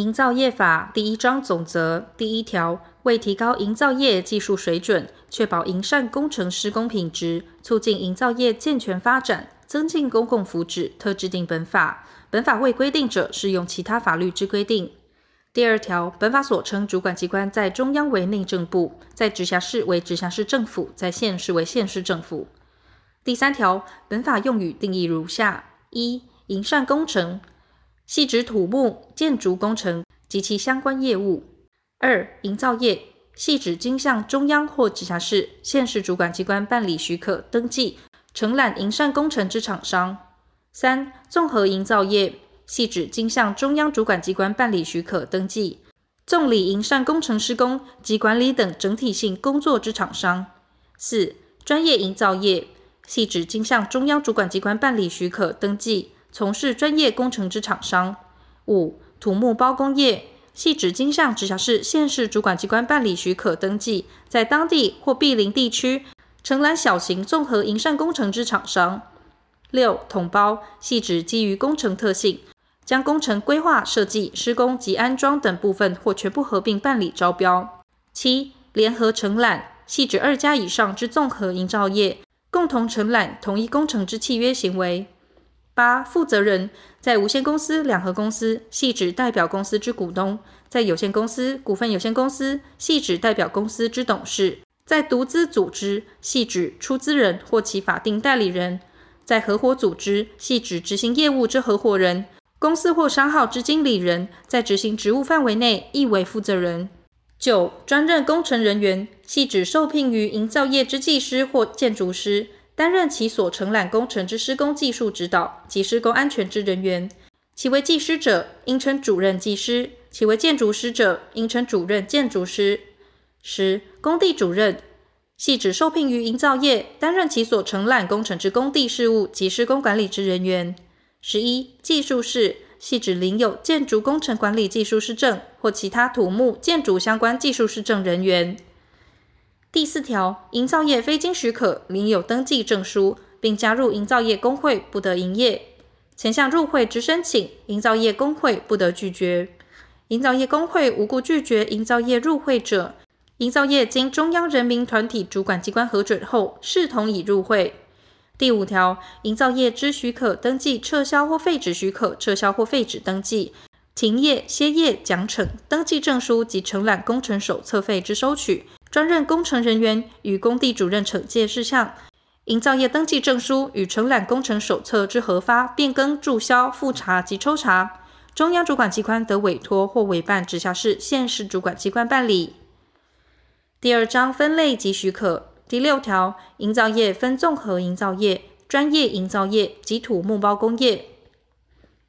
营造业法第一章总则第一条，为提高营造业技术水准，确保营缮工程施工品质，促进营造业健全发展，增进公共福祉，特制定本法。本法未规定者，适用其他法律之规定。第二条，本法所称主管机关，在中央为内政部，在直辖市为直辖市政府，在县市为县市政府。第三条，本法用语定义如下：一、营缮工程。系指土木、建筑工程及其相关业务。二、营造业系指经向中央或直辖市、县市主管机关办理许可、登记、承揽营缮工程之厂商。三、综合营造业系指经向中央主管机关办理许可、登记、综理营缮工程施工及管理等整体性工作之厂商。四、专业营造业系指经向中央主管机关办理许可、登记。从事专业工程之厂商。五、土木包工业系指经向直辖市、县市主管机关办理许可登记，在当地或毗邻地区承揽小型综合营缮工程之厂商。六、统包系指基于工程特性，将工程规划、设计、施工及安装等部分或全部合并办理招标。七、联合承揽系指二家以上之综合营造业共同承揽同一工程之契约行为。八、负责人在无限公司、两合公司系指代表公司之股东；在有限公司、股份有限公司系指代表公司之董事；在独资组织系指出资人或其法定代理人；在合伙组织系指执行业务之合伙人；公司或商号之经理人，在执行职务范围内亦为负责人。九、专任工程人员系指受聘于营造业之技师或建筑师。担任其所承揽工程之施工技术指导及施工安全之人员，其为技师者，应称主任技师；其为建筑师者，应称主任建筑师。十、工地主任系指受聘于营造业，担任其所承揽工程之工地事务及施工管理之人员。十一、技术士系指领有建筑工程管理技术士证或其他土木建筑相关技术士证人员。第四条，营造业非经许可领有登记证书，并加入营造业公会，不得营业。前项入会之申请，营造业公会不得拒绝。营造业公会无故拒绝营造业入会者，营造业经中央人民团体主管机关核准后，视同已入会。第五条，营造业之许可登记撤销或废止许可、撤销或废止登记、停业、歇业、奖惩、登记证书及承揽工程手册费之收取。专任工程人员与工地主任惩戒事项，营造业登记证书与承揽工程手册之核发、变更、注销、复查及抽查，中央主管机关得委托或委办直辖市、县市主管机关办理。第二章分类及许可第六条，营造业分综合营造业、专业营造业及土木包工业。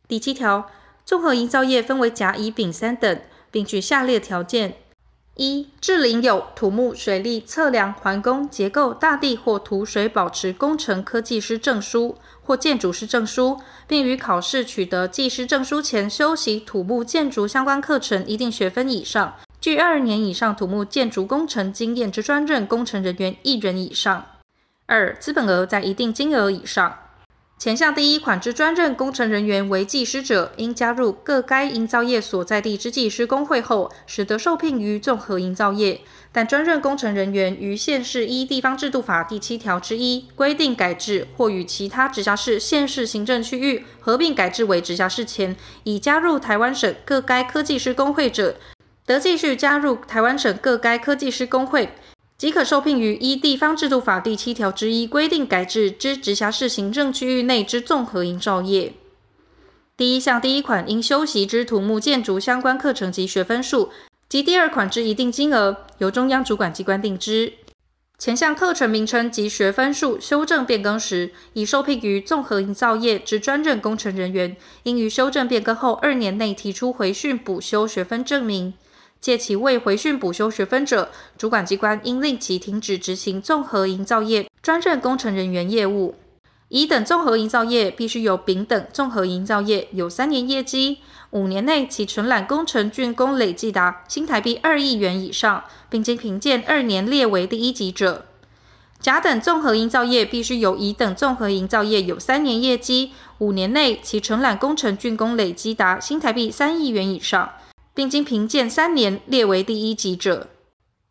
第七条，综合营造业分为甲、乙、丙三等，并具下列条件。一、智领有土木、水利、测量、环工、结构、大地或土水保持工程科技师证书或建筑师证书，并于考试取得技师证书前修习土木建筑相关课程一定学分以上，具二年以上土木建筑工程经验之专任工程人员一人以上。二、资本额在一定金额以上。前项第一款之专任工程人员为技师者，应加入各该营造业所在地之技师公会后，使得受聘于综合营造业。但专任工程人员于县市依地方制度法第七条之一规定改制，或与其他直辖市、县市行政区域合并改制为直辖市前，已加入台湾省各该科技师公会者，得继续加入台湾省各该科技师公会。即可受聘于依地方制度法第七条之一规定改制之直辖市行政区域内之综合营造业。第一项第一款应修习之土木建筑相关课程及学分数，及第二款之一定金额，由中央主管机关定之。前项课程名称及学分数修正变更时，已受聘于综合营造业之专任工程人员，应于修正变更后二年内提出回训补修学分证明。借其未回训补修学分者，主管机关应令其停止执行综合营造业专任工程人员业务。乙等综合营造业必须由丙等综合营造业有三年业绩，五年内其承揽工程竣工累计达新台币二亿元以上，并经评鉴二年列为第一级者。甲等综合营造业必须由乙等综合营造业有三年业绩，五年内其承揽工程竣工累计达新台币三亿元以上。并经评鉴三年列为第一级者。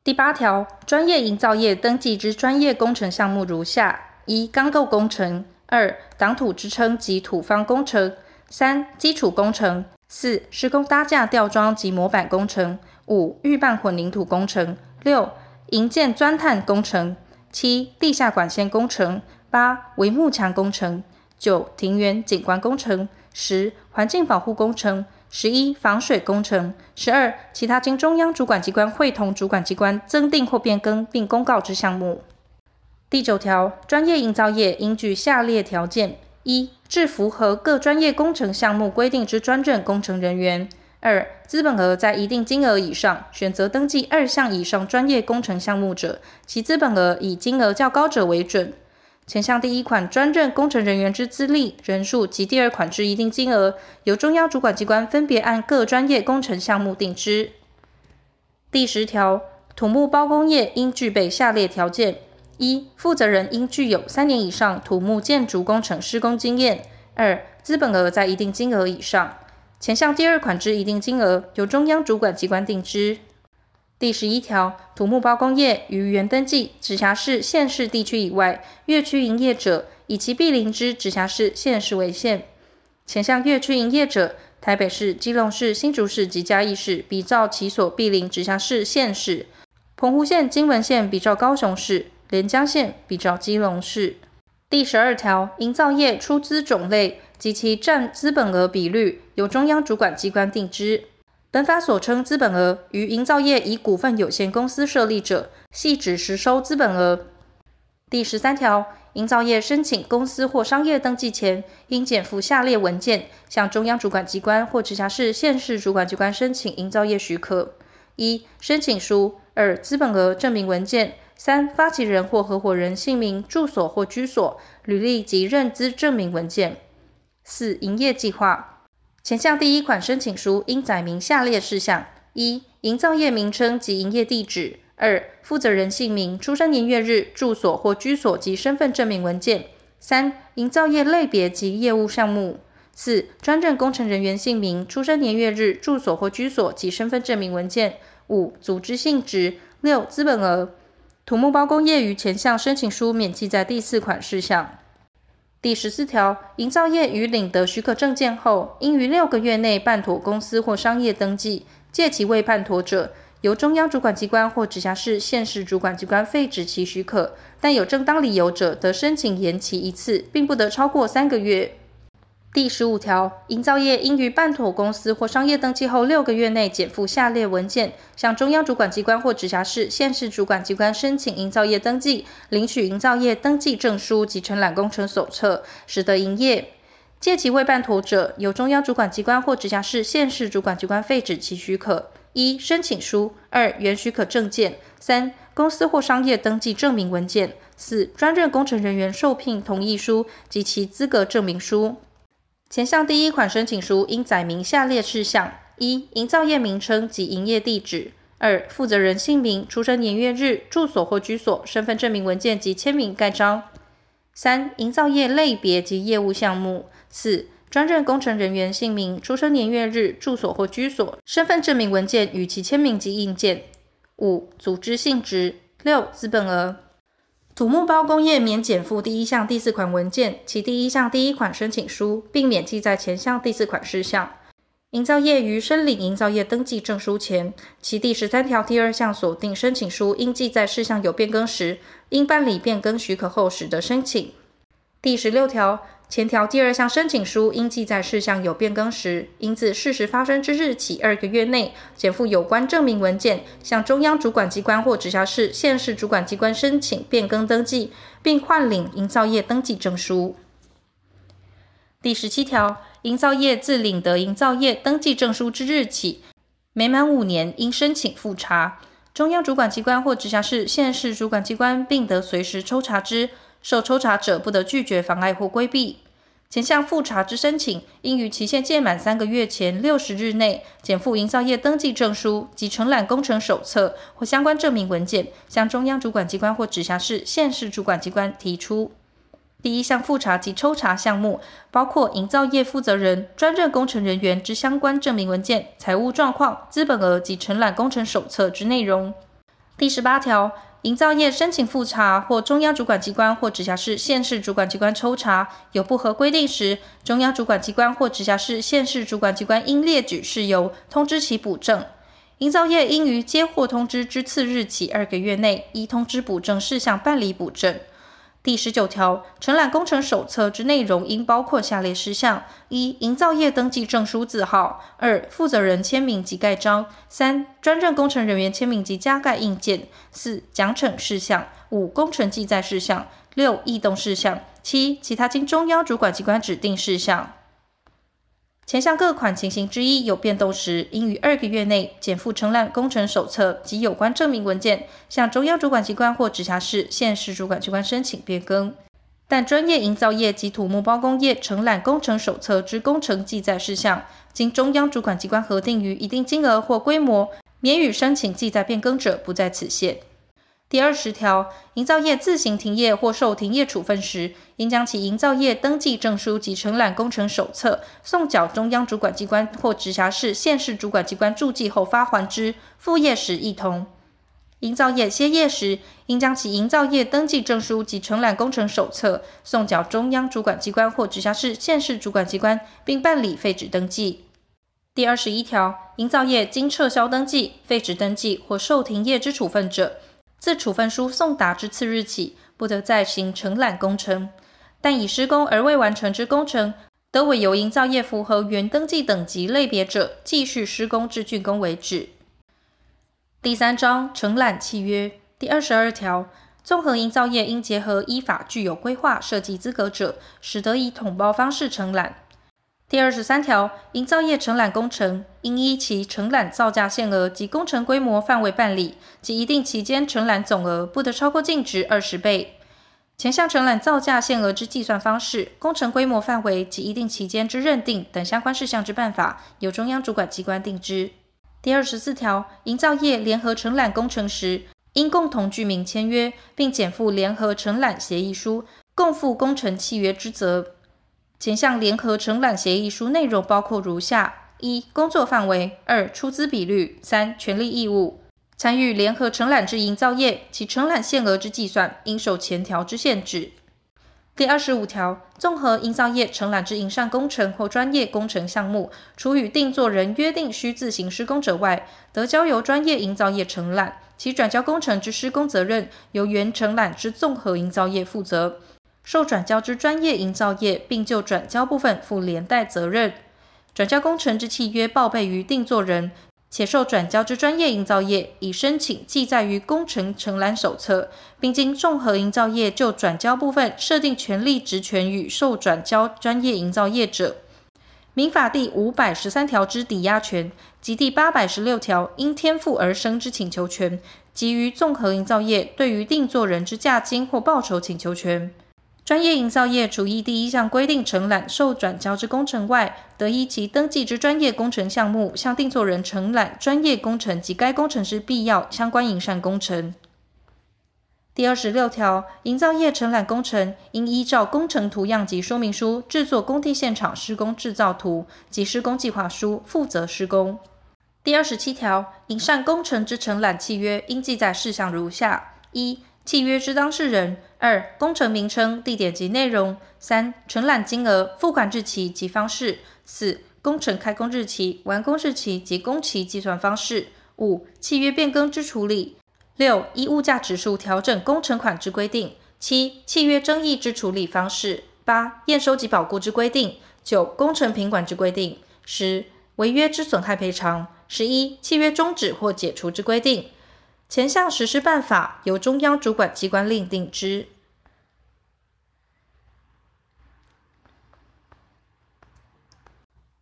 第八条，专业营造业登记之专业工程项目如下：一、钢构工程；二、挡土支撑及土方工程；三、基础工程；四、施工搭架吊装及模板工程；五、预拌混凝土工程；六、营建钻探工程；七、地下管线工程；八、围幕墙工程；九、庭园景观工程；十、环境保护工程。十一、防水工程；十二、其他经中央主管机关会同主管机关增订或变更并公告之项目。第九条，专业营造业应具下列条件：一、至符合各专业工程项目规定之专任工程人员；二、资本额在一定金额以上，选择登记二项以上专业工程项目者，其资本额以金额较高者为准。前项第一款专任工程人员之资历、人数及第二款之一定金额，由中央主管机关分别按各专业工程项目定之。第十条，土木包工业应具备下列条件：一、负责人应具有三年以上土木建筑工程施工经验；二、资本额在一定金额以上。前项第二款之一定金额，由中央主管机关定之。第十一条，土木包工业于原登记直辖市、县市地区以外，越区营业者，以其毗邻之直辖市、县市为限。前项越区营业者，台北市、基隆市、新竹市及嘉义市，比照其所毗邻直辖市、县市；澎湖县、金门县比照高雄市；连江县比照基隆市。第十二条，营造业出资种类及其占资本额比率，由中央主管机关定之。本法所称资本额，于营造业以股份有限公司设立者，系指实收资本额。第十三条，营造业申请公司或商业登记前，应检附下列文件，向中央主管机关或直辖市、县市主管机关申请营造业许可：一、申请书；二、资本额证明文件；三、发起人或合伙人姓名、住所或居所、履历及认资证明文件；四、营业计划。前项第一款申请书应载明下列事项：一、营造业名称及营业地址；二、负责人姓名、出生年月日、住所或居所及身份证明文件；三、营造业类别及业务项目；四、专任工程人员姓名、出生年月日、住所或居所及身份证明文件；五、组织性质；六、资本额。土木包工业于前项申请书免记载第四款事项。第十四条，营造业于领得许可证件后，应于六个月内办妥公司或商业登记。届期未办妥者，由中央主管机关或直辖市、县市主管机关废止其许可。但有正当理由者，得申请延期一次，并不得超过三个月。第十五条，营造业应于办妥公司或商业登记后六个月内检附下列文件，向中央主管机关或直辖市、县市主管机关申请营造业登记，领取营造业登记证书及承揽工程手册，始得营业。届期未办妥者，由中央主管机关或直辖市、县市主管机关废止其许可：一、申请书；二、原许可证件；三、公司或商业登记证明文件；四、专任工程人员受聘同意书及其资格证明书。前项第一款申请书应载明下列事项：一、营造业名称及营业地址；二、负责人姓名、出生年月日、住所或居所、身份证明文件及签名盖章；三、营造业类别及业务项目；四、专任工程人员姓名、出生年月日、住所或居所、身份证明文件与其签名及印鉴；五、组织性质；六、资本额。土木包工业免减负第一项第四款文件，其第一项第一款申请书，并免记载前项第四款事项。营造业于申领营造业登记证书前，其第十三条第二项锁定申请书应记载事项有变更时，应办理变更许可后始得申请。第十六条。前条第二项申请书应记载事项有变更时，应自事实发生之日起二个月内，检附有关证明文件，向中央主管机关或直辖市、县市主管机关申请变更登记，并换领营造业登记证书。第十七条，营造业自领得营造业登记证书之日起，每满五年应申请复查，中央主管机关或直辖市、县市主管机关并得随时抽查之。受抽查者不得拒绝、妨碍或规避。前项复查之申请，应于期限届满三个月前六十日内，检附营造业登记证书及承揽工程手册或相关证明文件，向中央主管机关或直辖市、县市主管机关提出。第一项复查及抽查项目包括营造业负责人、专任工程人员之相关证明文件、财务状况、资本额及承揽工程手册之内容。第十八条，营造业申请复查或中央主管机关或直辖市、县市主管机关抽查，有不合规定时，中央主管机关或直辖市、县市主管机关应列举事由，通知其补正。营造业应于接获通知之次日起二个月内，依通知补正事项办理补正。第十九条，承揽工程手册之内容应包括下列事项：一、营造业登记证书字号；二、负责人签名及盖章；三、专任工程人员签名及加盖印鉴；四、奖惩事项；五、工程记载事项；六、异动事项；七、其他经中央主管机关指定事项。前项各款情形之一有变动时，应于二个月内减附承揽工程手册及有关证明文件，向中央主管机关或直辖市、县市主管机关申请变更。但专业营造业及土木包工业承揽工程手册之工程记载事项，经中央主管机关核定于一定金额或规模，免予申请记载变更者，不在此限。第二十条，营造业自行停业或受停业处分时，应将其营造业登记证书及承揽工程手册送缴中央主管机关或直辖市、县市主管机关注记后发还之，复业时一同。营造业歇业时，应将其营造业登记证书及承揽工程手册送缴中央主管机关或直辖市、县市主管机关，并办理废止登记。第二十一条，营造业经撤销登记、废止登记或受停业之处分者，自处分书送达之次日起，不得再行承揽工程，但已施工而未完成之工程，得委由营造业符合原登记等级类别者，继续施工至竣工为止。第三章承揽契约第二十二条，综合营造业应结合依法具有规划设计资格者，使得以统包方式承揽。第二十三条，营造业承揽工程，应依其承揽造价限额及工程规模范围办理，及一定期间承揽总额不得超过净值二十倍。前项承揽造价限额之计算方式、工程规模范围及一定期间之认定等相关事项之办法，由中央主管机关定之。第二十四条，营造业联合承揽工程时，应共同具名签约，并检附联合承揽协议书，共负工程契约之责。前项联合承揽协议书内容包括如下：一、工作范围；二、出资比率；三、权利义务。参与联合承揽之营造业，其承揽限额之计算，应受前条之限制。第二十五条，综合营造业承揽之营缮工程或专业工程项目，除与定作人约定需自行施工者外，得交由专业营造业承揽，其转交工程之施工责任，由原承揽之综合营造业负责。受转交之专业营造业，并就转交部分负连带责任。转交工程之契约报备于定作人，且受转交之专业营造业已申请记载于工程承揽手册，并经综合营造业就转交部分设定权利职权与受转交专业营造业者，民法第五百十三条之抵押权及第八百十六条因天赋而生之请求权，及于综合营造业对于定作人之价金或报酬请求权。专业营造业除依第一项规定承揽受转交之工程外，得依其登记之专业工程项目，向定作人承揽专业工程及该工程之必要相关营缮工程。第二十六条，营造业承揽工程应依照工程图样及说明书制作工地现场施工制造图及施工计划书，负责施工。第二十七条，营缮工程之承揽契约应记载事项如下：一、契约之当事人。二、工程名称、地点及内容；三、承揽金额、付款日期及方式；四、工程开工日期、完工日期及工期计算方式；五、契约变更之处理；六、依物价指数调整工程款之规定；七、契约争议之处理方式；八、验收及保固之规定；九、工程品管之规定；十、违约之损害赔偿；十一、契约终止或解除之规定。前项实施办法由中央主管机关另定之。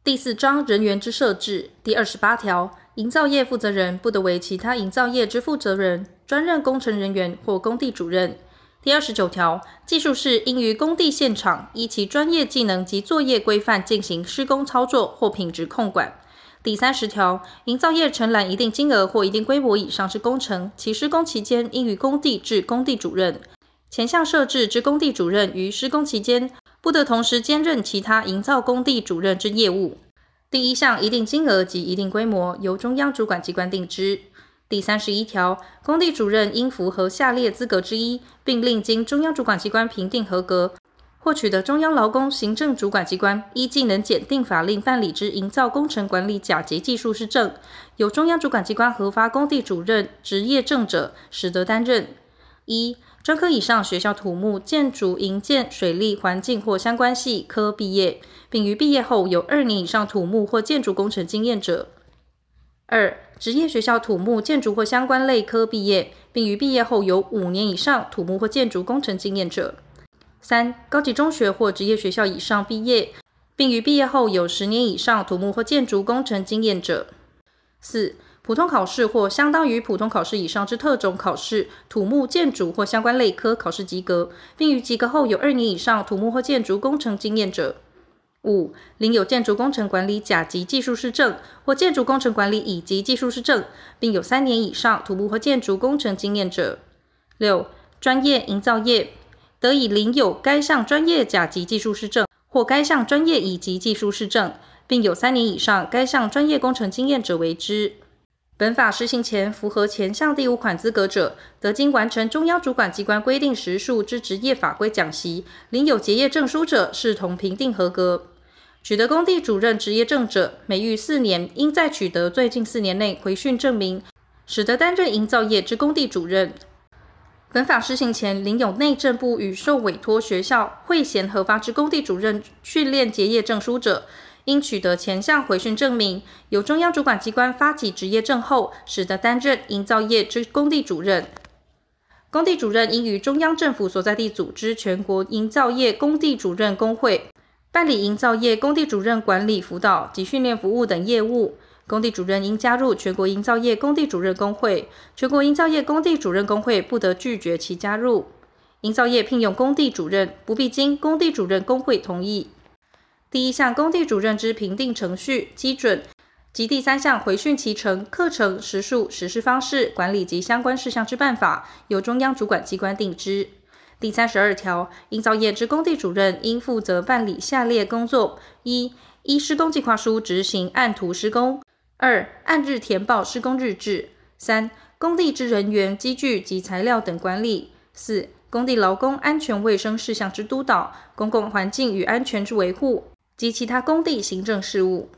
第四章人员之设置第二十八条，营造业负责人不得为其他营造业之负责人、专任工程人员或工地主任。第二十九条，技术士应于工地现场依其专业技能及作业规范进行施工操作或品质控管。第三十条，营造业承揽一定金额或一定规模以上之工程，其施工期间应于工地置工地主任，前项设置之工地主任于施工期间，不得同时兼任其他营造工地主任之业务。第一项一定金额及一定规模由中央主管机关定之。第三十一条，工地主任应符合下列资格之一，并另经中央主管机关评定合格，获取的中央劳工行政主管机关依技能检定法令办理之营造工程管理甲级技术士证，由中央主管机关核发工地主任职业证者，始得担任。一、专科以上学校土木、建筑、营建、水利、环境或相关系科毕业，并于毕业后有二年以上土木或建筑工程经验者。二、职业学校土木、建筑或相关类科毕业，并于毕业后有五年以上土木或建筑工程经验者；三、高级中学或职业学校以上毕业，并于毕业后有十年以上土木或建筑工程经验者；四、普通考试或相当于普通考试以上之特种考试，土木、建筑或相关类科考试及格，并于及格后有二年以上土木或建筑工程经验者。五、领有建筑工程管理甲级技术师证或建筑工程管理乙级技术师证，并有三年以上土木或建筑工程经验者。六、专业营造业得以领有该项专业甲级技术士证或该项专业乙级技术士证，并有三年以上该项专业工程经验者为之。本法施行前符合前项第五款资格者，得经完成中央主管机关规定时数之职业法规讲习，领有结业证书者，视同评定合格。取得工地主任职业证者，每逾四年，应再取得最近四年内回训证明，始得担任营造业之工地主任。本法施行前，领有内政部与受委托学校会衔核发之工地主任训练结业证书者，应取得前项回训证明，由中央主管机关发给职业证后，始得担任营造业之工地主任。工地主任应于中央政府所在地组织全国营造业工地主任工会，办理营造业工地主任管理辅导及训练服务等业务。工地主任应加入全国营造业工地主任工会，全国营造业工地主任工会不得拒绝其加入。营造业聘用工地主任，不必经工地主任工会同意。第一项工地主任之评定程序基准及第三项回训其程、课程时数、实施方式、管理及相关事项之办法，由中央主管机关定之。第三十二条，营造业之工地主任应负责办理下列工作：一、依施工计划书执行按图施工；二、按日填报施工日志；三、工地之人员、机具及材料等管理；四、工地劳工安全卫生事项之督导、公共环境与安全之维护。及其他工地行政事务。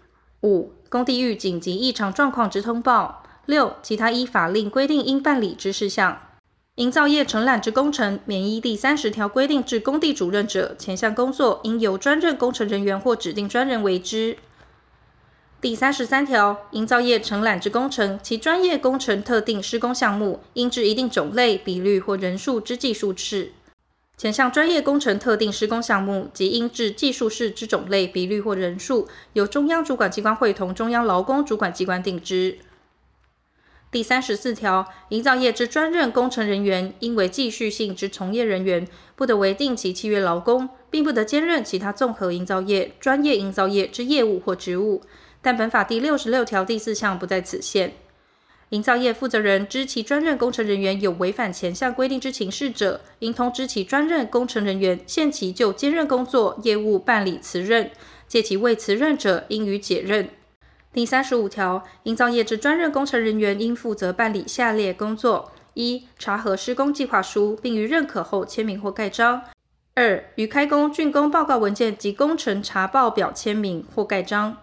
五、工地遇紧急异常状况之通报。六、其他依法令规定应办理之事项。营造业承揽之工程，免依第三十条规定至工地主任者，前项工作应由专任工程人员或指定专人为之。第三十三条，营造业承揽之工程，其专业工程特定施工项目，应至一定种类、比率或人数之技术士。前项专业工程特定施工项目及应至技术士之种类、比率或人数，由中央主管机关会同中央劳工主管机关定之。第三十四条，营造业之专任工程人员，应为继续性之从业人员，不得为定期契约劳工，并不得兼任其他综合营造业、专业营造业之业务或职务。但本法第六十六条第四项不在此限。营造业负责人知其专任工程人员有违反前项规定之情事者，应通知其专任工程人员，限期就兼任工作业务办理辞任；届期未辞任者，应予解任。第三十五条，营造业之专任工程人员应负责办理下列工作：一、查核施工计划书，并于认可后签名或盖章；二、于开工竣工报告文件及工程查报表签名或盖章。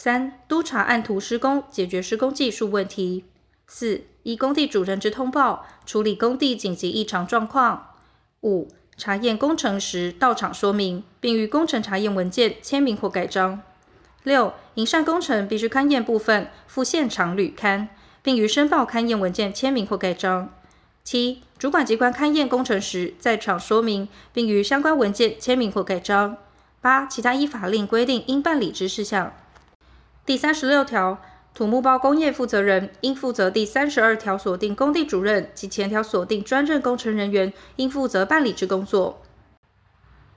三、督查按图施工，解决施工技术问题；四、依工地主任之通报，处理工地紧急异常状况；五、查验工程时到场说明，并于工程查验文件签名或盖章；六、营缮工程必须勘验部分附现场履勘，并于申报勘验文件签名或盖章；七、主管机关勘验工程时在场说明，并于相关文件签名或盖章；八、其他依法令规定应办理之事项。第三十六条，土木包工业负责人应负责第三十二条所定工地主任及前条所定专任工程人员应负责办理之工作。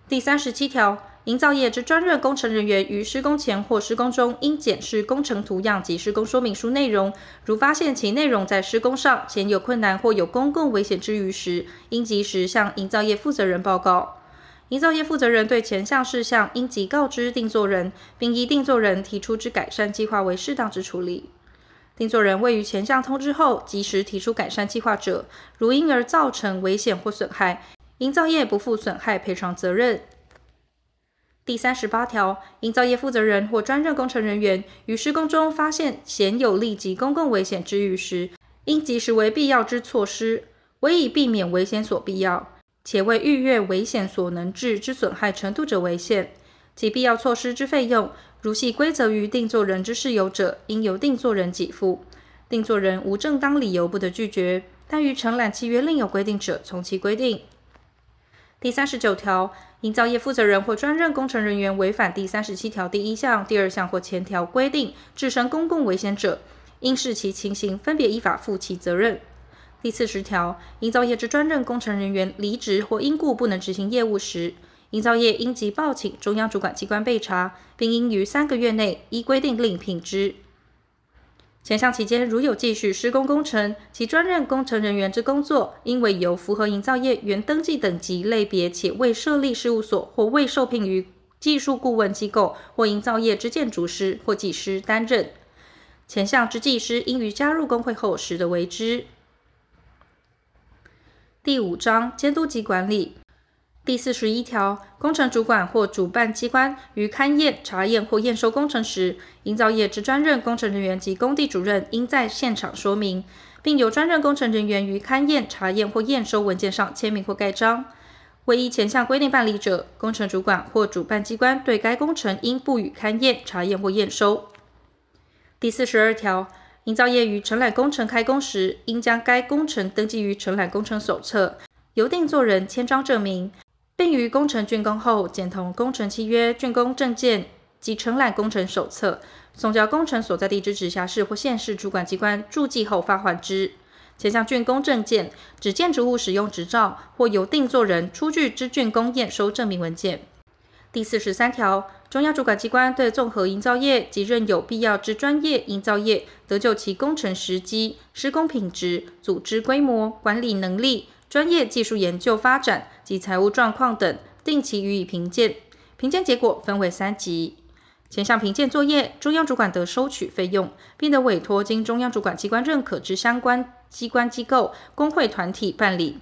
第三十七条，营造业之专任工程人员于施工前或施工中，应检视工程图样及施工说明书内容。如发现其内容在施工上显有困难或有公共危险之余时，应及时向营造业负责人报告。营造业负责人对前项事项应即告知定作人，并依定作人提出之改善计划为适当之处理。定作人未于前项通知后及时提出改善计划者，如因而造成危险或损害，营造业不负损害赔偿责任。第三十八条，营造业负责人或专任工程人员于施工中发现显有立即公共危险之虞时，应及时为必要之措施，唯以避免危险所必要，且未逾越危险所能致之损害程度者为限。其必要措施之费用，如系归责于定作人之事由者，应由定作人给付。定作人无正当理由不得拒绝，但于承揽契约另有规定者，从其规定。第三十九条，营造业负责人或专任工程人员违反第三十七条第一项、第二项或前条规定，致生公共危险者，应视其情形，分别依法负其责任。第四十条，营造业之专任工程人员离职或因故不能执行业务时，营造业应即报请中央主管机关备查，并应于三个月内依规定另聘之。前项期间，如有继续施工工程，其专任工程人员之工作，应为由符合营造业原登记等级类别且未设立事务所或未受聘于技术顾问机构或营造业之建筑师或技师担任。前项之技师，应于加入工会后实得为之。第五章监督及管理。第四十一条，工程主管或主办机关于勘验、查验或验收工程时，营造业之专任工程人员及工地主任应在现场说明，并由专任工程人员于勘验、查验或验收文件上签名或盖章。未依前项规定办理者，工程主管或主办机关对该工程应不予勘验、查验或验收。第四十二条，营造业于承揽工程开工时，应将该工程登记于承揽工程手册，由定作人签章证明。并于工程竣工后，检同工程契约、竣工证件及承揽工程手册，送交工程所在地之直辖市或县市主管机关注记后发还之。前向竣工证件、指建筑物使用执照或由定作人出具之竣工验收证明文件。第四十三条，中央主管机关对综合营造业及任有必要之专业营造业，得就其工程时机、施工品质、组织规模、管理能力。专业技术研究发展及财务状况等，定期予以评鉴。评鉴结果分为三级。前项评鉴作业，中央主管得收取费用，并得委托经中央主管机关认可之相关机关机构、工会团体办理。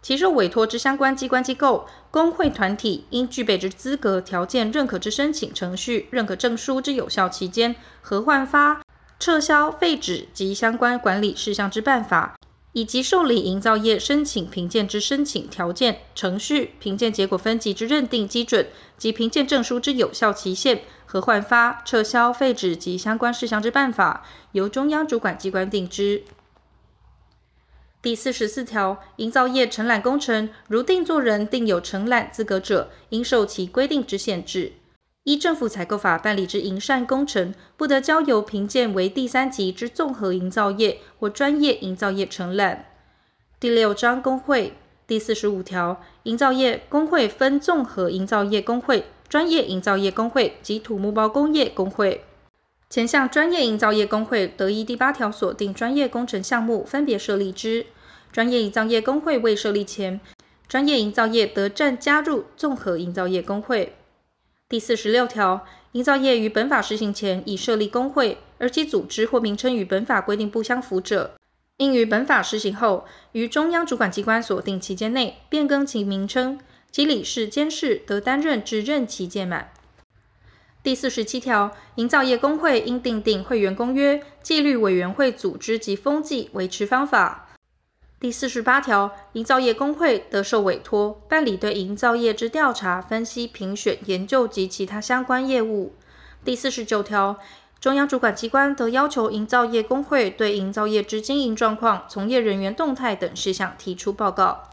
其受委托之相关机关机构、工会团体应具备之资格条件、认可之申请程序、认可证书之有效期间、和换发、撤销废止及相关管理事项之办法。以及受理营造业申请评鉴之申请条件、程序、评鉴结果分级之认定基准及评鉴证书之有效期限、和换发、撤销废止及相关事项之办法，由中央主管机关定之。第四十四条，营造业承揽工程，如定作人定有承揽资格者，应受其规定之限制。依政府采购法办理之营缮工程，不得交由评鉴为第三级之综合营造业或专业营造业承揽。第六章工会第四十五条，营造业工会分综合营造业工会、专业营造业工会及土木包工业工会。前项专业营造业工会得依第八条所定专业工程项目分别设立之。专业营造业工会未设立前，专业营造业得暂加入综合营造业工会。第四十六条，营造业于本法施行前已设立工会，而其组织或名称与本法规定不相符者，应于本法施行后，于中央主管机关所定期间内变更其名称，其理事、监事得担任至任期届满。第四十七条，营造业工会应订定会员公约、纪律委员会组织及风纪维持方法。第四十八条，营造业工会得受委托办理对营造业之调查、分析、评选、研究及其他相关业务。第四十九条，中央主管机关得要求营造业工会对营造业之经营状况、从业人员动态等事项提出报告。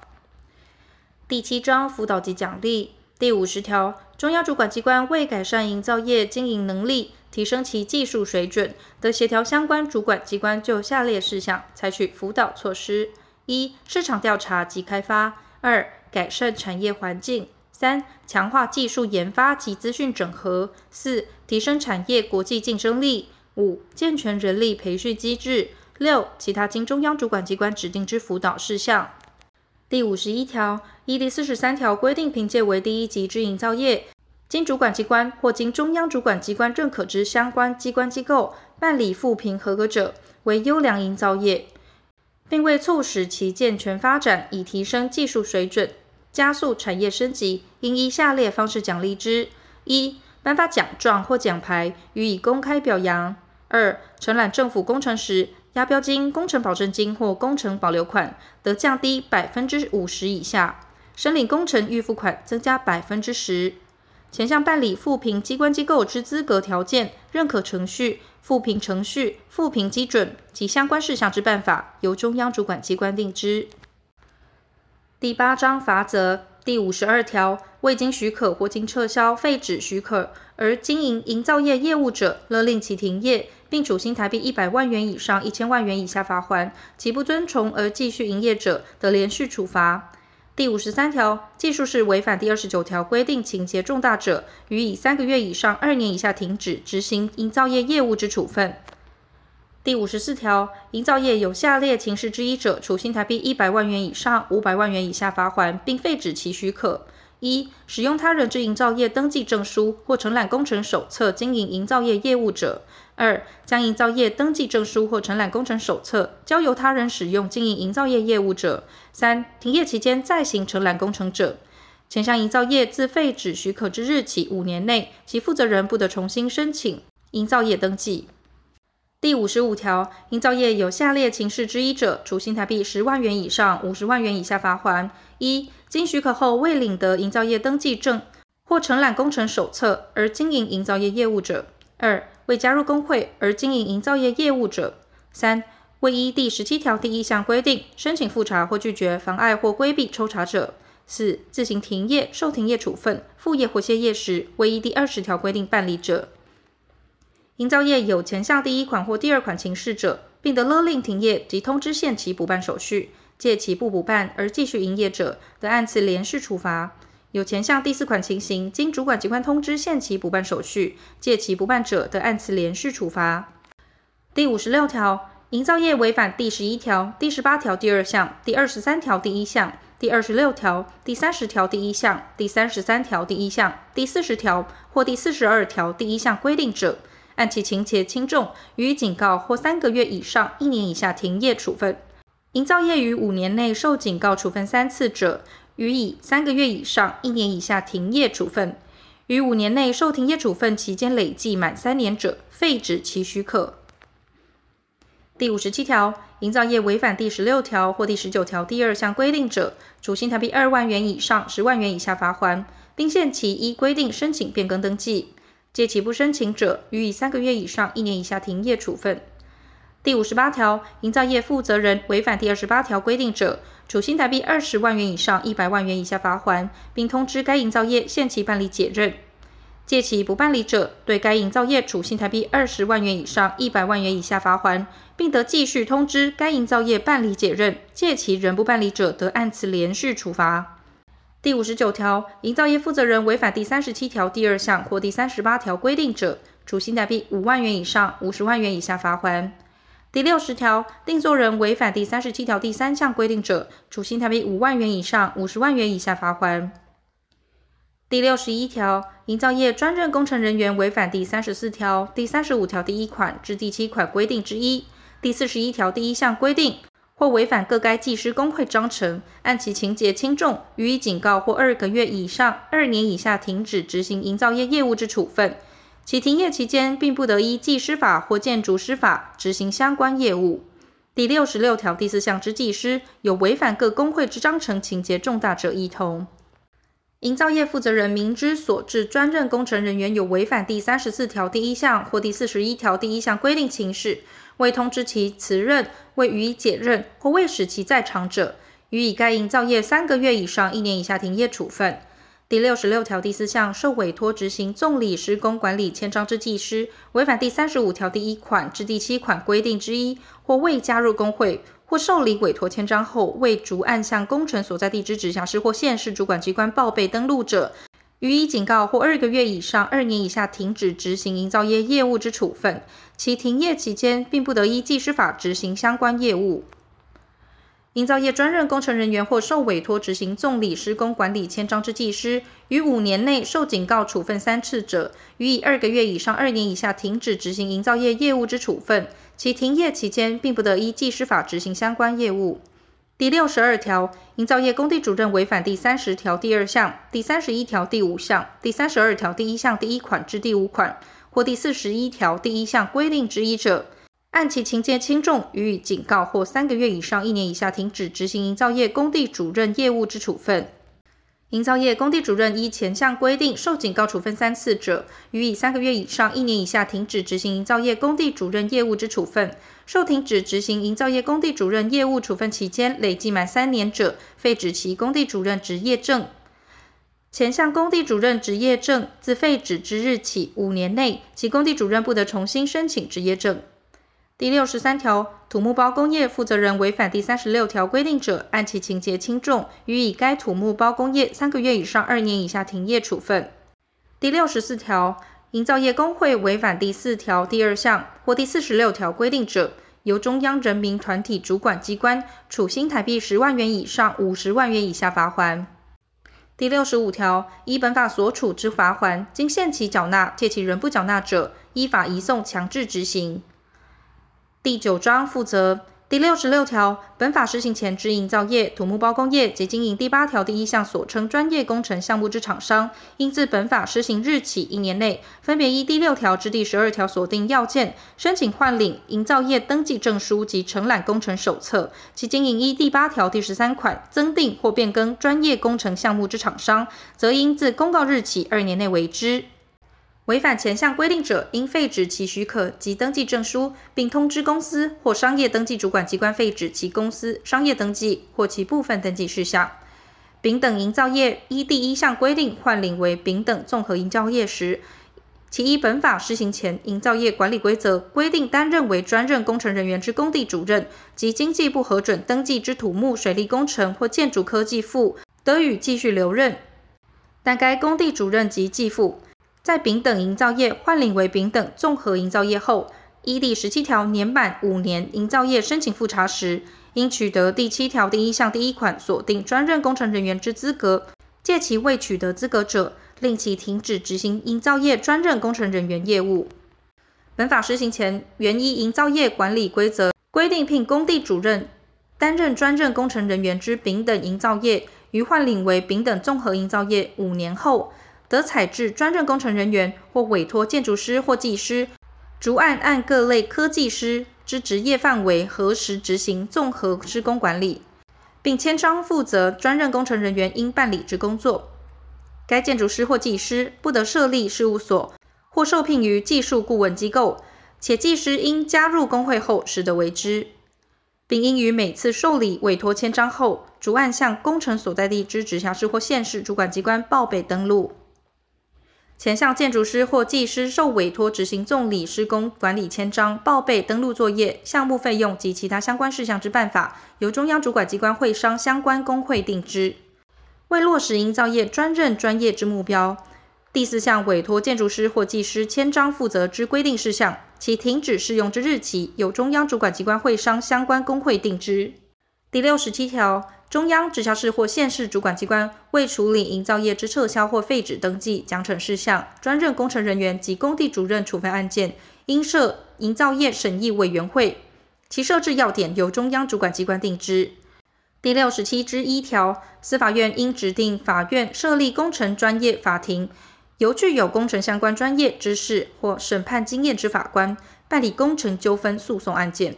第七章辅导及奖励。第五十条，中央主管机关为改善营造业经营能力，提升其技术水准，得协调相关主管机关就下列事项采取辅导措施。一、市场调查及开发；二、改善产业环境；三、强化技术研发及资讯整合；四、提升产业国际竞争力；五、健全人力培训机制；六、其他经中央主管机关指定之辅导事项。第五十一条，依第四十三条规定，凭借为第一级之营造业，经主管机关或经中央主管机关认可之相关机关机构办理复评合格者，为优良营造业。并为促使其健全发展，以提升技术水准，加速产业升级，应依下列方式奖励之：一、颁发奖状或奖牌，予以公开表扬；二、承揽政府工程时，押标金、工程保证金或工程保留款得降低百分之五十以下，申领工程预付款增加百分之十。前项办理复评机关机构之资格条件、认可程序、复评程序、复评基准及相关事项之办法，由中央主管机关定之。第八章罚则第五十二条，未经许可或经撤销废止许可而经营营造业业务者，勒令其停业，并处新台币一百万元以上一千万元以下罚锾；其不遵从而继续营业者，得连续处罚。第五十三条，技术是违反第二十九条规定情节重大者，予以三个月以上二年以下停止执行营造业业务之处分。第五十四条，营造业有下列情事之一者，处新台币一百万元以上五百万元以下罚锾，并废止其许可：一、使用他人之营造业登记证书或承揽工程手册经营营造业业务者。二、将营造业登记证书或承揽工程手册交由他人使用经营营造业业务者；三、停业期间再行承揽工程者。前项营造业自废止许可之日起五年内，其负责人不得重新申请营造业登记。第五十五条，营造业有下列情事之一者，处新台币十万元以上五十万元以下罚锾：一、经许可后未领得营造业登记证或承揽工程手册而经营营造业业务者；二、未加入工会而经营营造业业务者；三、未依第十七条第一项规定申请复查或拒绝、妨碍或规避抽查者；四、自行停业、受停业处分、复业或歇业时，未依第二十条规定办理者。营造业有前项第一款或第二款情事者，并得勒令停业及通知限期补办手续，借其不补办而继续营业者，得按次连续处罚。有前项第四款情形，经主管机关通知限期补办手续，届期不办者，得按次连续处罚。第五十六条，营造业违反第十一条、第十八条第二项、第二十三条第一项、第二十六条、第三十条第一项、第三十三条第一项、第四十条或第四十二条第一项规定者，按其情节轻重，予以警告或三个月以上一年以下停业处分。营造业于五年内受警告处分三次者，予以三个月以上一年以下停业处分，于五年内受停业处分期间累计满三年者，废止其许可。第五十七条，营造业违反第十六条或第十九条第二项规定者，处新台币二万元以上十万元以下罚锾，并限期依规定申请变更登记，届期不申请者，予以三个月以上一年以下停业处分。第五十八条，营造业负责人违反第二十八条规定者，处新台币二十万元以上一百万元以下罚锾，并通知该营造业限期办理解任；届期不办理者，对该营造业处新台币二十万元以上一百万元以下罚锾，并得继续通知该营造业办理解任；届期仍不办理者，得按次连续处罚。第五十九条，营造业负责人违反第三十七条第二项或第三十八条规定者，处新台币五万元以上五十万元以下罚锾。第六十条，定作人违反第三十七条第三项规定者，处新台币五万元以上五十万元以下罚锾。第六十一条，营造业专任工程人员违反第三十四条、第三十五条第一款至第七款规定之一、第四十一条第一项规定，或违反各该技师工会章程，按其情节轻重，予以警告或二个月以上二年以下停止执行营造业业务之处分。其停业期间，并不得依技师法或建筑师法执行相关业务。第六十六条第四项之技师有违反各工会之章程情节重大者，一同。营造业负责人明知所置专任工程人员有违反第三十四条第一项或第四十一条第一项规定情事，未通知其辞任、未予以解任或未使其在场者，予以该营造业三个月以上一年以下停业处分。第六十六条第四项，受委托执行综理施工管理签章之技师，违反第三十五条第一款至第七款规定之一，或未加入工会，或受理委托签章后未逐案向工程所在地之直辖市或县市主管机关报备登录者，予以警告或二个月以上二年以下停止执行营造业业务之处分。其停业期间，并不得依技师法执行相关业务。营造业专任工程人员或受委托执行综理施工管理签章之技师，于五年内受警告处分三次者，予以二个月以上二年以下停止执行营造业业务之处分。其停业期间，并不得依技师法执行相关业务。第六十二条，营造业工地主任违反第三十条第二项、第三十一条第五项、第三十二条第一项第一款至第五款，或第四十一条第一项规定之一者，按其情节轻重，予以警告或三个月以上一年以下停止执行营造业工地主任业务之处分。营造业工地主任依前项规定受警告处分三次者，予以三个月以上一年以下停止执行营造业工地主任业务之处分。受停止执行营造业工地主任业务处分期间累计满三年者，废止其工地主任执业证。前项工地主任执业证自废止之日起五年内，其工地主任不得重新申请执业证。第六十三条，土木包工业负责人违反第三十六条规定者，按其情节轻重，予以该土木包工业三个月以上二年以下停业处分。第六十四条，营造业工会违反第四条第二项或第四十六条规定者，由中央人民团体主管机关处新台币十万元以上五十万元以下罚锾。第六十五条，依本法所处之罚锾，经限期缴纳，届期仍不缴纳者，依法移送强制执行。第九章负责第六十六条，本法施行前之营造业、土木包工业及经营第八条第一项所称专业工程项目之厂商，应自本法施行日起一年内，分别依第六条至第十二条所定要件，申请换领营造业登记证书及承揽工程手册；其经营依第八条第十三款增订或变更专业工程项目之厂商，则应自公告日起二年内为之。违反前项规定者，应废止其许可及登记证书，并通知公司或商业登记主管机关废止其公司、商业登记或其部分登记事项。丙等营造业依第一项规定换领为丙等综合营造业时，其依本法施行前营造业管理规则规定担任为专任工程人员之工地主任及经济部核准登记之土木水利工程或建筑科技副，得予继续留任。但该工地主任及技副，在丙等营造业换领为丙等综合营造业后，依第十七条年满五年营造业申请复查时，应取得第七条第一项第一款所定专任工程人员之资格。借其未取得资格者，令其停止执行营造业专任工程人员业务。本法施行前，原依营造业管理规则规定聘工地主任担任专任工程人员之丙等营造业，于换领为丙等综合营造业五年后，得采置专任工程人员或委托建筑师或技师，逐案按各类科技师之职业范围核实执行综合施工管理，并签章负责专任工程人员应办理之工作。该建筑师或技师不得设立事务所或受聘于技术顾问机构，且技师应加入工会后实得为之，并应于每次受理委托签章后，逐案向工程所在地之直辖市或县市主管机关报备登录。前项建筑师或技师受委托执行综理施工管理签章、报备登录作业、项目费用及其他相关事项之办法，由中央主管机关会商相关工会定之。为落实营造业专任专业之目标，第四项委托建筑师或技师签章负责之规定事项，其停止适用之日期，由中央主管机关会商相关工会定之。第六十七条。中央直辖市或县市主管机关为处理营造业之撤销或废止登记、奖惩事项，专任工程人员及工地主任处分案件，应设营造业审议委员会，其设置要点由中央主管机关定之。第六十七之一条，司法院应指定法院设立工程专业法庭，由具有工程相关专业知识或审判经验之法官办理工程纠纷诉讼案件。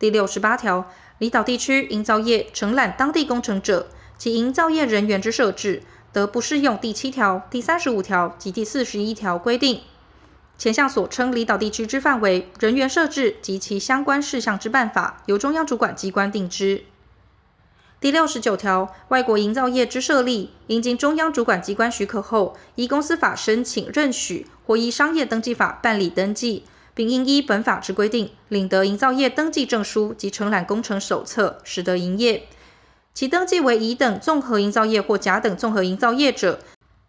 第六十八条。离岛地区营造业承揽当地工程者，其营造业人员之设置，得不适用第七条、第三十五条及第四十一条规定。前项所称离岛地区之范围、人员设置及其相关事项之办法，由中央主管机关定之。第六十九条，外国营造业之设立，应经中央主管机关许可后，依公司法申请认许，或依商业登记法办理登记，并应依本法之规定，领得营造业登记证书及承揽工程手册，始得营业。其登记为乙等综合营造业或甲等综合营造业者，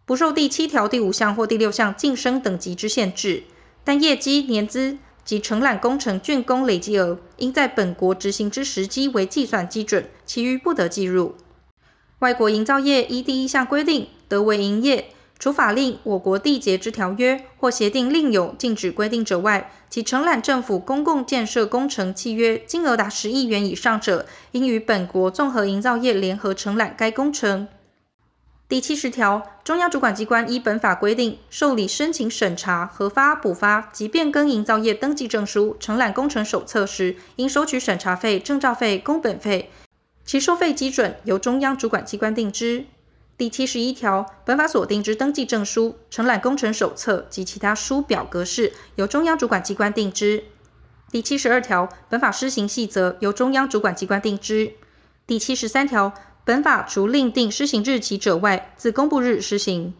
不受第七条第五项或第六项晋升等级之限制，但业绩年资及承揽工程竣工累计额，应在本国执行之时机为计算基准，其余不得计入。外国营造业依第一项规定得为营业，除法令我国缔结之条约或协定另有禁止规定者外，其承揽政府公共建设工程契约金额达十亿元以上者，应与本国综合营造业联合承揽该工程。第七十条，中央主管机关依本法规定受理申请审查、核发、补发及变更营造业登记证书、承揽工程手册时，应收取审查费、证照费、工本费，其收费基准由中央主管机关定之。第七十一条，本法所定之登记证书、承揽工程手册及其他书表格式，由中央主管机关定之。第七十二条，本法施行细则由中央主管机关定之。第七十三条。本法除另定施行日期者外，自公布日施行。